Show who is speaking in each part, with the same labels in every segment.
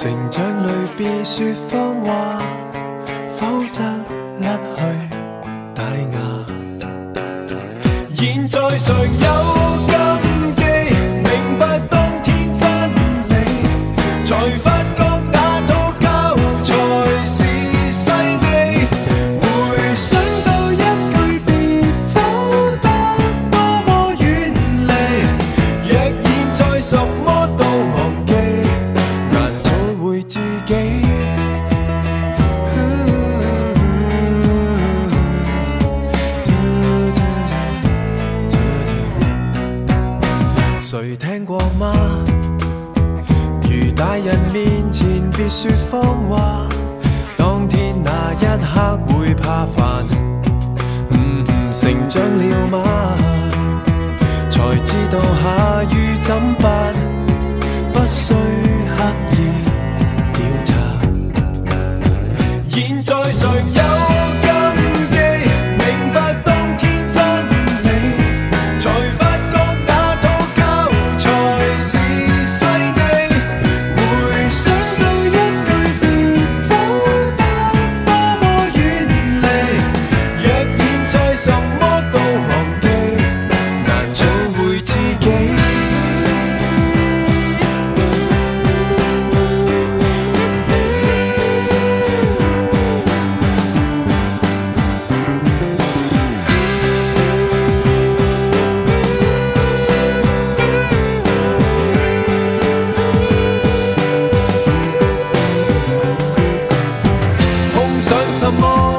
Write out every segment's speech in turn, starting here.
Speaker 1: 成长里别说谎话，否则甩去大牙。现在尚有。如大人面前别说谎话，当天那一刻会怕烦。嗯哼，成长了吗？才知道下雨怎办？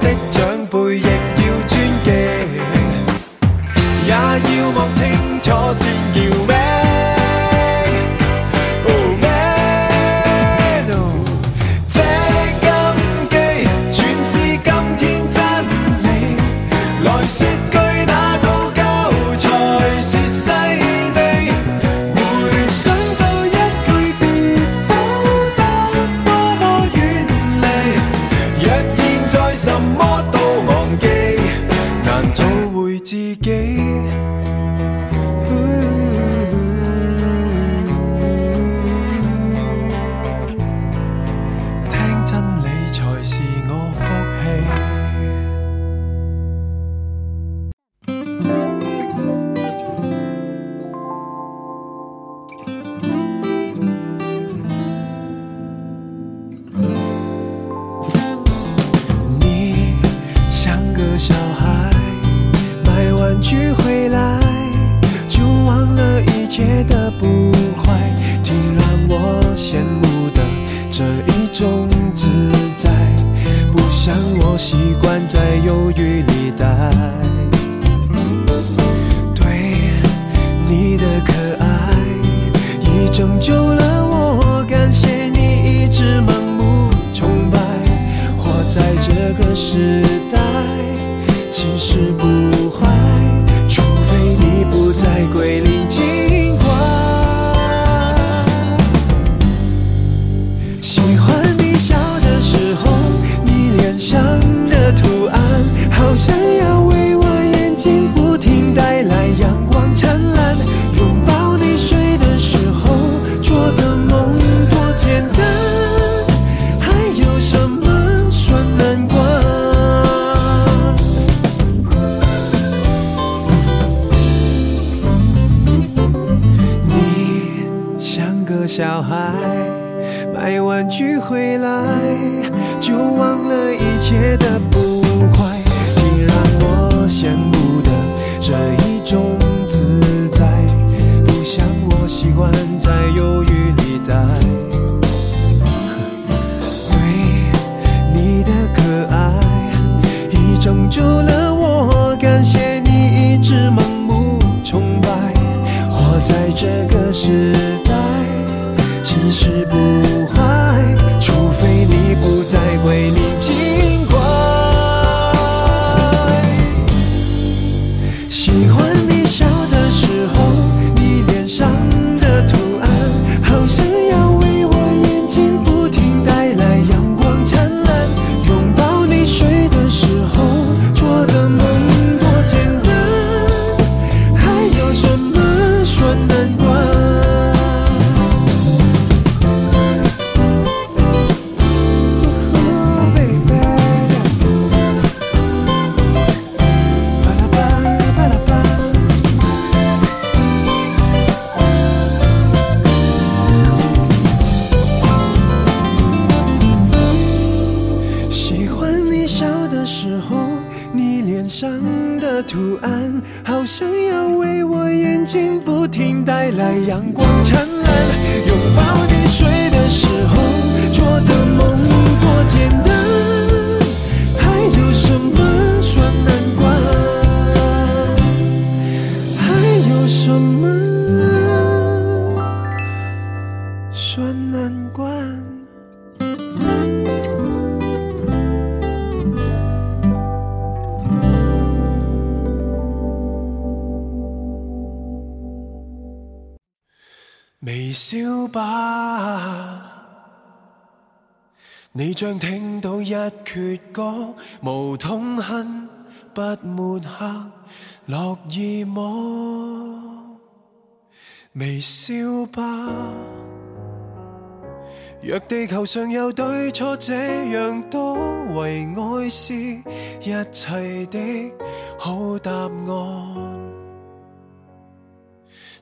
Speaker 1: 的长辈亦要尊敬，也要望清楚先叫。这个时代，其实。不。结的不快，竟让我羡慕的。这一种自在，不像我习惯在忧郁里待。对你的可爱，已拯救了我。感谢你一直盲目崇拜。活在这个时代，其实。阳光。微笑吧，你将听到一阙歌，无痛恨，不抹黑，乐意么？微笑吧，若地球上有对错这样多，唯爱是一切的好答案。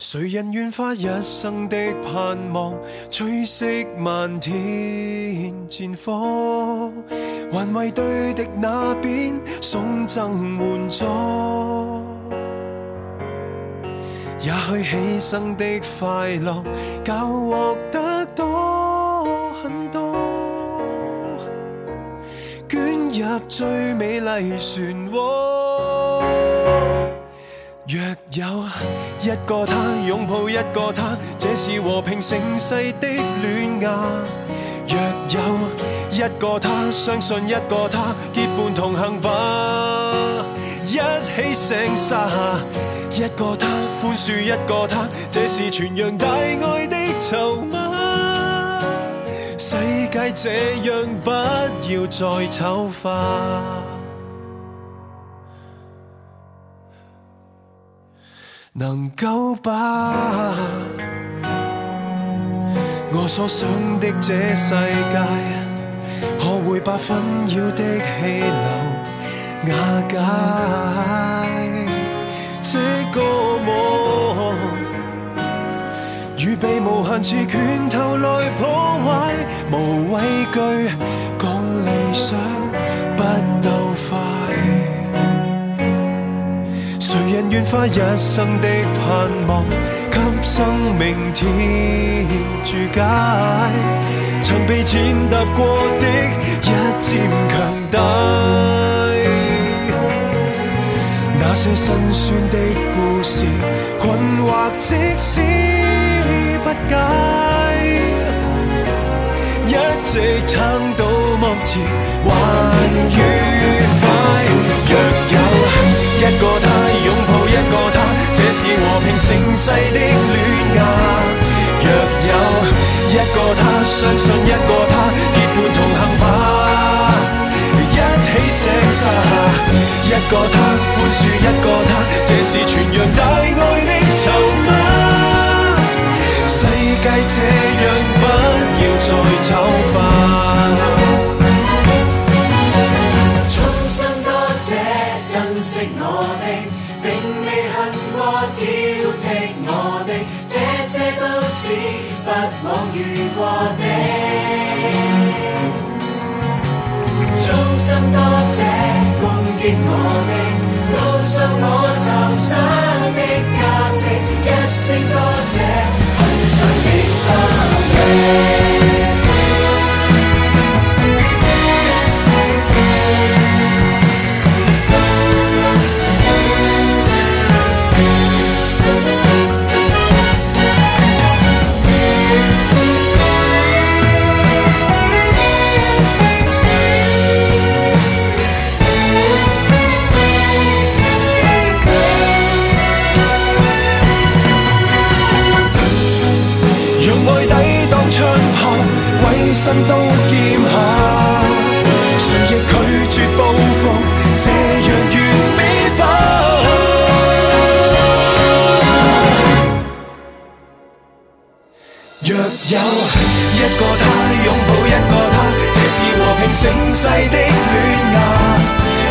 Speaker 1: 谁人愿花一生的盼望，吹熄漫天战火，还为对敌那边送赠援助？也许牺牲的快乐，较获得多很多，卷入最美丽漩涡。若有一个他拥抱一个他，这是和平盛世的恋啊！若有一个他相信一个他，结伴同行吧，一起成沙。一个他宽恕一个他，这是全扬大爱的筹码。世界这样不要再丑化。能够把我所想的这世界，学会把纷扰的气流瓦解？这个梦，欲被无限次拳头来破坏，无畏惧，讲理想不斗快。谁人愿花一生的盼望，给生命添注解？曾被践踏过的一渐强大，那些辛酸的故事，困惑即使不解，一直撑到目前还愿。这是和平盛世的恋啊！若有一个他，相信一个他，结伴同行吧，一起写沙。一个他宽恕一个他，这是传扬大爱的筹码。世界这样，不要再丑化。
Speaker 2: 挑剔我的，这些都是不枉遇过的。衷心多谢攻击我的，告诉我受伤的价值，一声多谢，很想的傷悲。
Speaker 1: 身都剑下，谁亦拒绝报复，这样越美吧。若有一个他拥抱一个他，这是和平盛世的恋啊。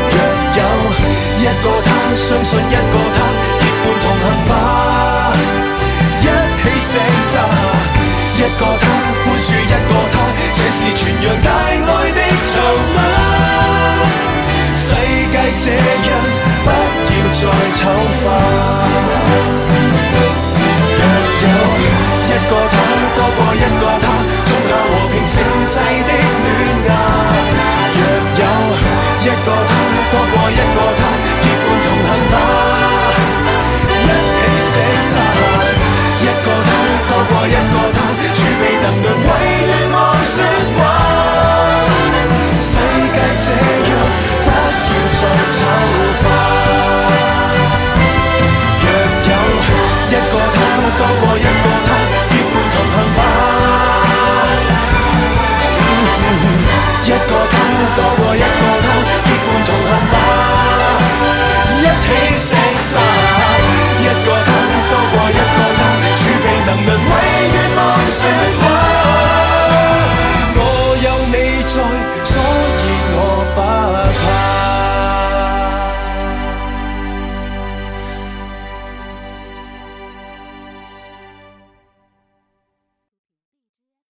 Speaker 1: 若有一个他相信一个他，结伴同行吧，一起写沙。一个他宽恕一。是传扬大爱的筹码，世界这样，不要再丑化。若有一个他，多过一个他，种下和平盛世的。pensar.